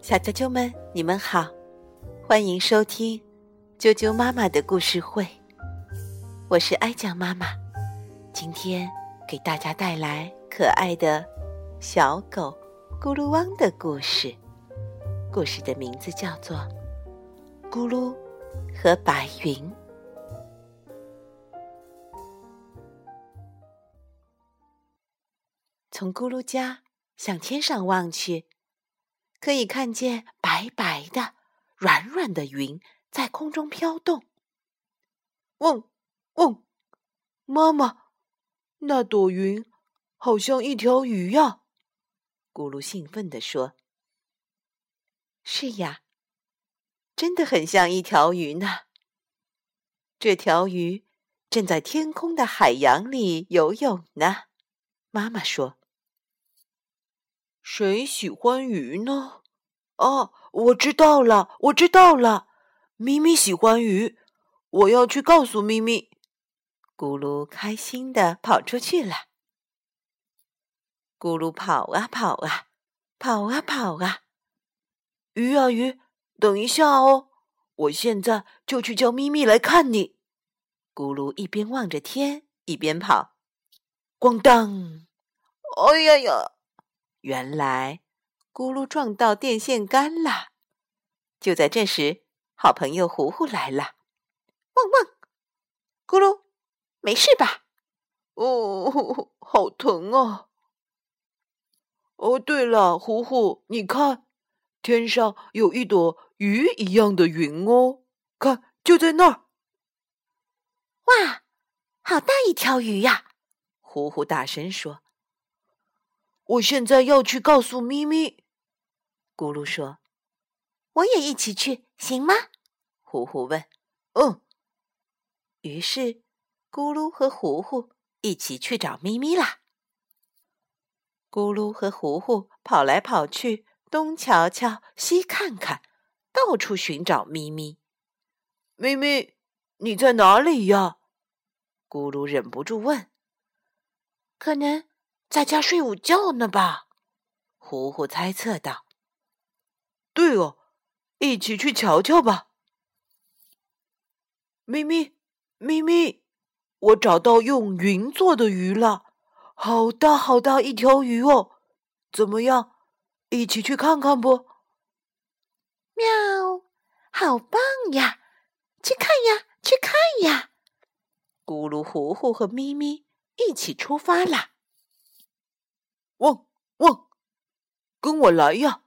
小啾啾们，你们好，欢迎收听啾啾妈妈的故事会。我是哀酱妈妈，今天给大家带来可爱的小狗咕噜汪的故事。故事的名字叫做《咕噜和白云》。从咕噜家向天上望去。可以看见白白的、软软的云在空中飘动。嗡嗡，妈妈，那朵云好像一条鱼呀！咕噜兴奋地说：“是呀，真的很像一条鱼呢。这条鱼正在天空的海洋里游泳呢。”妈妈说。谁喜欢鱼呢？哦，我知道了，我知道了。咪咪喜欢鱼，我要去告诉咪咪。咕噜开心的跑出去了。咕噜跑啊跑啊，跑啊跑啊。鱼啊鱼，等一下哦，我现在就去叫咪咪来看你。咕噜一边望着天，一边跑。咣当！哎呀呀！原来，咕噜撞到电线杆了。就在这时，好朋友糊糊来了。汪汪，咕噜，没事吧？哦，好疼啊！哦，对了，糊糊，你看，天上有一朵鱼一样的云哦，看，就在那儿。哇，好大一条鱼呀！糊糊大声说。我现在要去告诉咪咪，咕噜说：“我也一起去，行吗？”糊糊问。“嗯。”于是，咕噜和糊糊一起去找咪咪啦。咕噜和糊糊跑来跑去，东瞧瞧，西看看，到处寻找咪咪。咪咪，你在哪里呀？咕噜忍不住问。可能。在家睡午觉呢吧？糊糊猜测道。对哦，一起去瞧瞧吧。咪咪，咪咪，我找到用云做的鱼了，好大好大一条鱼哦！怎么样，一起去看看不？喵，好棒呀！去看呀，去看呀！咕噜、糊糊和咪咪一起出发了。汪汪，跟我来呀！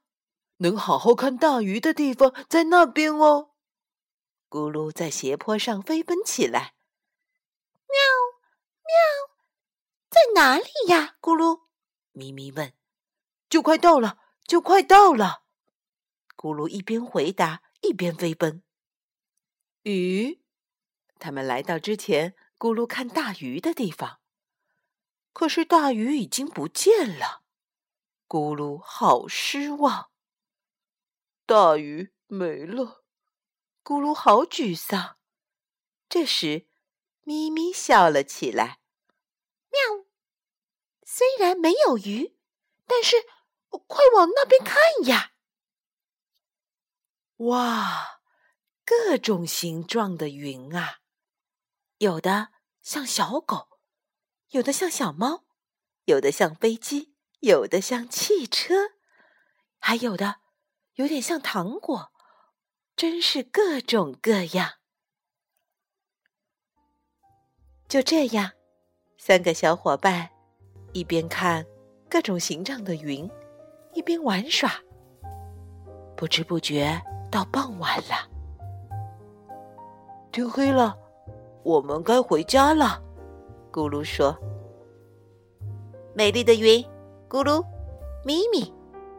能好好看大鱼的地方在那边哦。咕噜在斜坡上飞奔起来。喵喵，在哪里呀？咕噜，咪咪问。就快到了，就快到了。咕噜一边回答一边飞奔。咦，他们来到之前咕噜看大鱼的地方。可是大鱼已经不见了，咕噜好失望。大鱼没了，咕噜好沮丧。这时，咪咪笑了起来：“喵，虽然没有鱼，但是快往那边看呀！哇，各种形状的云啊，有的像小狗。”有的像小猫，有的像飞机，有的像汽车，还有的有点像糖果，真是各种各样。就这样，三个小伙伴一边看各种形状的云，一边玩耍。不知不觉到傍晚了，天黑了，我们该回家了。咕噜说：“美丽的云，咕噜，咪咪，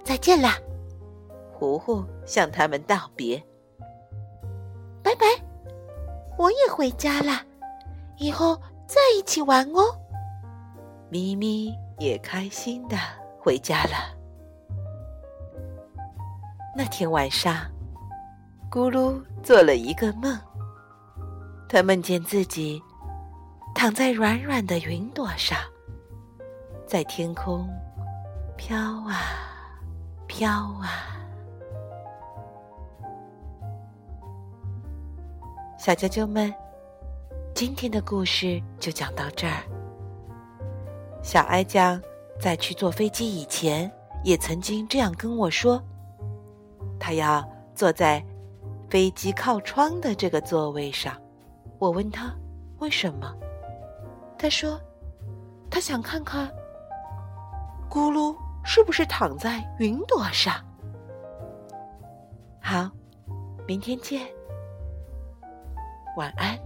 再见啦！”糊糊向他们道别：“拜拜，我也回家了，以后再一起玩哦。”咪咪也开心的回家了。那天晚上，咕噜做了一个梦，他梦见自己。躺在软软的云朵上，在天空飘啊飘啊。小啾啾们，今天的故事就讲到这儿。小哀酱在去坐飞机以前，也曾经这样跟我说：“他要坐在飞机靠窗的这个座位上。”我问他为什么，他说：“他想看看咕噜是不是躺在云朵上。”好，明天见。晚安。